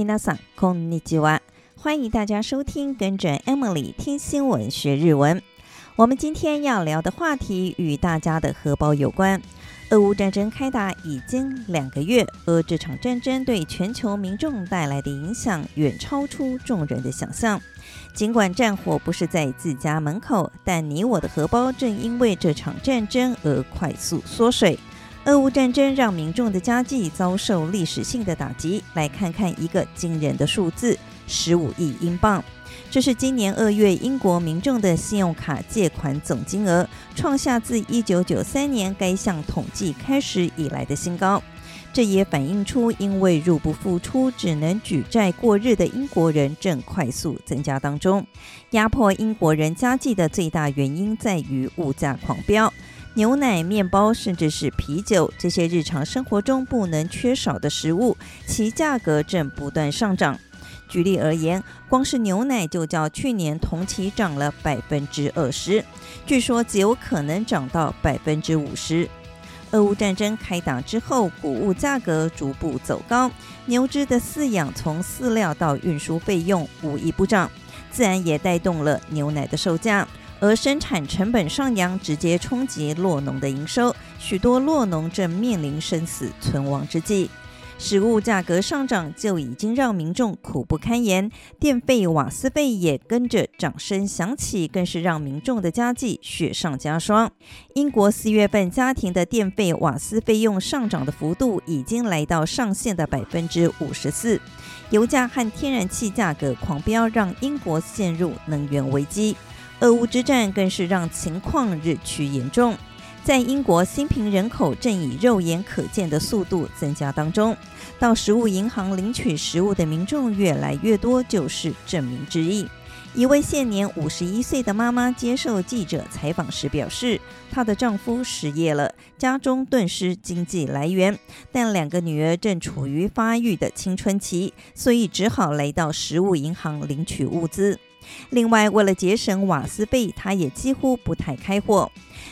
皆さんこんにちは。欢迎大家收听，跟着 Emily 听新闻学日文。我们今天要聊的话题与大家的荷包有关。俄乌战争开打已经两个月，而这场战争对全球民众带来的影响远超出众人的想象。尽管战火不是在自家门口，但你我的荷包正因为这场战争而快速缩水。 俄乌战争让民众的家计遭受历史性的打击。来看看一个惊人的数字：十五亿英镑。这是今年二月英国民众的信用卡借款总金额，创下自一九九三年该项统计开始以来的新高。这也反映出，因为入不敷出，只能举债过日的英国人正快速增加当中。压迫英国人家计的最大原因在于物价狂飙。牛奶、面包，甚至是啤酒，这些日常生活中不能缺少的食物，其价格正不断上涨。举例而言，光是牛奶就较去年同期涨了百分之二十，据说极有可能涨到百分之五十。俄乌战争开打之后，谷物价格逐步走高，牛只的饲养从饲料到运输费用无一不涨，自然也带动了牛奶的售价。而生产成本上扬，直接冲击酪农的营收，许多酪农正面临生死存亡之际。食物价格上涨就已经让民众苦不堪言，电费、瓦斯费也跟着涨声响起，更是让民众的家计雪上加霜。英国四月份家庭的电费、瓦斯费用上涨的幅度已经来到上限的百分之五十四，油价和天然气价格狂飙，让英国陷入能源危机。俄乌之战更是让情况日趋严重，在英国新贫人口正以肉眼可见的速度增加当中，到食物银行领取食物的民众越来越多，就是证明之一。一位现年五十一岁的妈妈接受记者采访时表示，她的丈夫失业了，家中顿失经济来源，但两个女儿正处于发育的青春期，所以只好来到食物银行领取物资。另外，为了节省瓦斯费，他也几乎不太开火。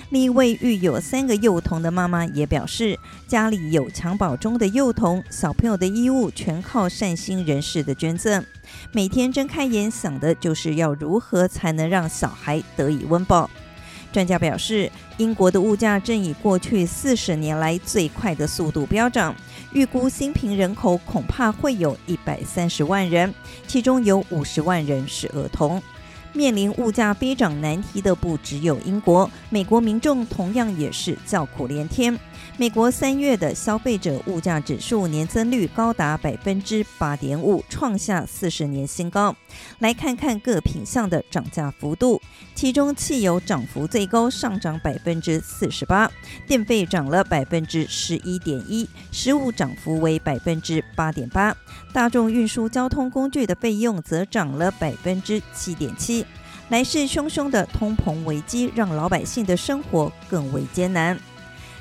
另一位育有三个幼童的妈妈也表示，家里有襁褓中的幼童，小朋友的衣物全靠善心人士的捐赠。每天睁开眼想的就是要如何才能让小孩得以温饱。专家表示，英国的物价正以过去四十年来最快的速度飙涨，预估新贫人口恐怕会有一百三十万人，其中有五十万人是儿童。面临物价飞涨难题的不只有英国，美国民众同样也是叫苦连天。美国三月的消费者物价指数年增率高达百分之八点五，创下四十年新高。来看看各品项的涨价幅度，其中汽油涨幅最高，上涨百分之四十八；电费涨了百分之十一点一；食物涨幅为百分之八点八；大众运输交通工具的费用则涨了百分之七点七。来势汹汹的通膨危机，让老百姓的生活更为艰难。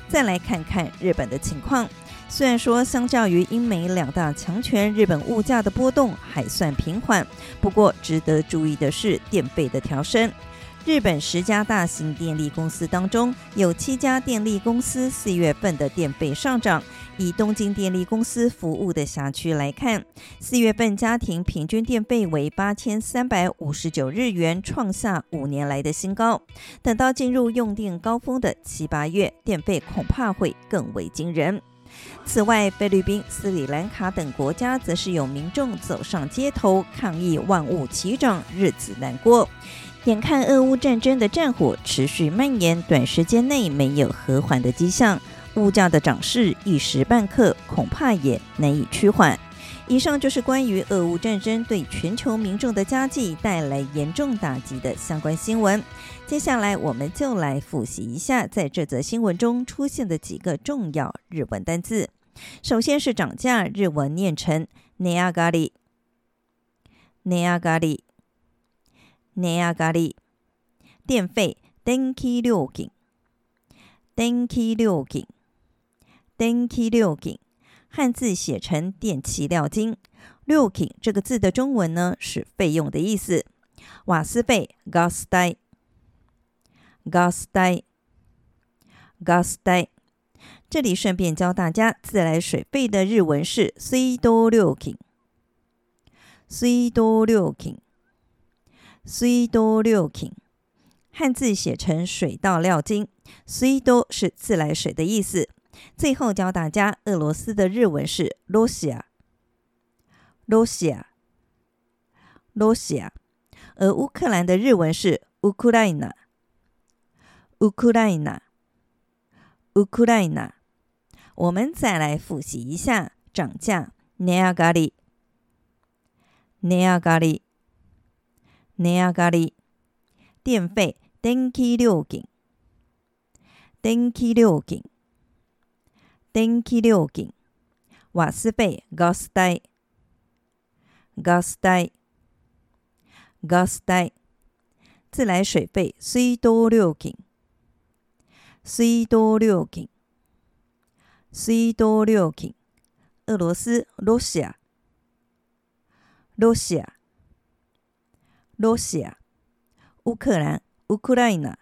再来看看日本的情况，虽然说相较于英美两大强权，日本物价的波动还算平缓，不过值得注意的是电费的调升。日本十家大型电力公司当中，有七家电力公司四月份的电费上涨。以东京电力公司服务的辖区来看，四月份家庭平均电费为八千三百五十九日元，创下五年来的新高。等到进入用电高峰的七八月，电费恐怕会更为惊人。此外，菲律宾、斯里兰卡等国家则是有民众走上街头抗议万物齐涨，日子难过。眼看俄乌战争的战火持续蔓延，短时间内没有和缓的迹象。物价的涨势一时半刻恐怕也难以趋缓。以上就是关于俄乌战争对全球民众的家计带来严重打击的相关新闻。接下来，我们就来复习一下在这则新闻中出现的几个重要日文单字。首先是涨价，日文念成“ nagari nagari ”，“値上がり”，“値上がり”。电费“电気料金”，“电気料金”。电気料金，汉字写成电气料金。料金这个字的中文呢是费用的意思。瓦斯费ガス代，ガス代，ガス代。这里顺便教大家，自来水费的日文是水道料金， 水道料金， 水道料金，汉字写成水道料金。水道是自来水的意思。最后教大家，俄罗斯的日文是罗西亚，罗西亚，罗西亚，而乌克兰的日文是乌克兰娜，乌克兰娜，乌克兰娜。我们再来复习一下涨价，値上がり。値上がり， 値上がり，电费，电気料金，电気料金，电気料金，瓦斯费，ガス代，ガス代，ガス代，自来水费，水道料金，水道料金，水道料金，俄罗斯，罗西 亚。罗西亚，罗西亚，乌克兰，乌克兰娜，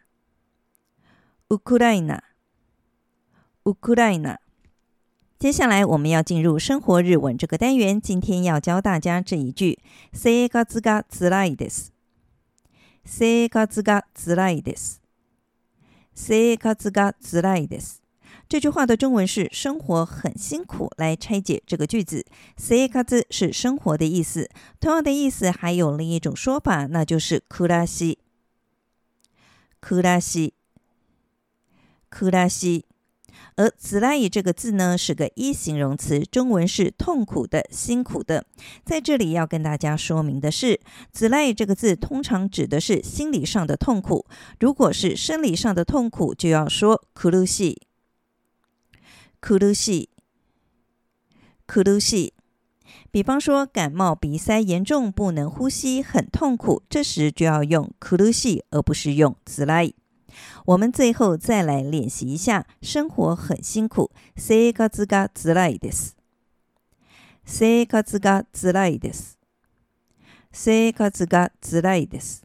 乌克兰娜，乌克兰娜。接下来我们要进入生活日文这个单元，今天要教大家这一句：生活がつらいです。生活がつらいです。生活がつらいです。这句话的中文是“生活很辛苦”。来拆解这个句子，“生活”是生活的意思，同样的意思还有另一种说法，那就是“暮らし”。暮らし，暮らし。而“つらい”这个字呢，是个一形容词，中文是痛苦的、辛苦的。在这里要跟大家说明的是，“つらい”这个字通常指的是心理上的痛苦，如果是生理上的痛苦，就要说“苦し”。 ”。苦し，苦し。比方说感冒鼻塞严重，不能呼吸，很痛苦，这时就要用苦し，而不是用つらい。我们最后再来练习一下，生活很辛苦。生活がつらいです。生活がつらいです。生活がつらいです。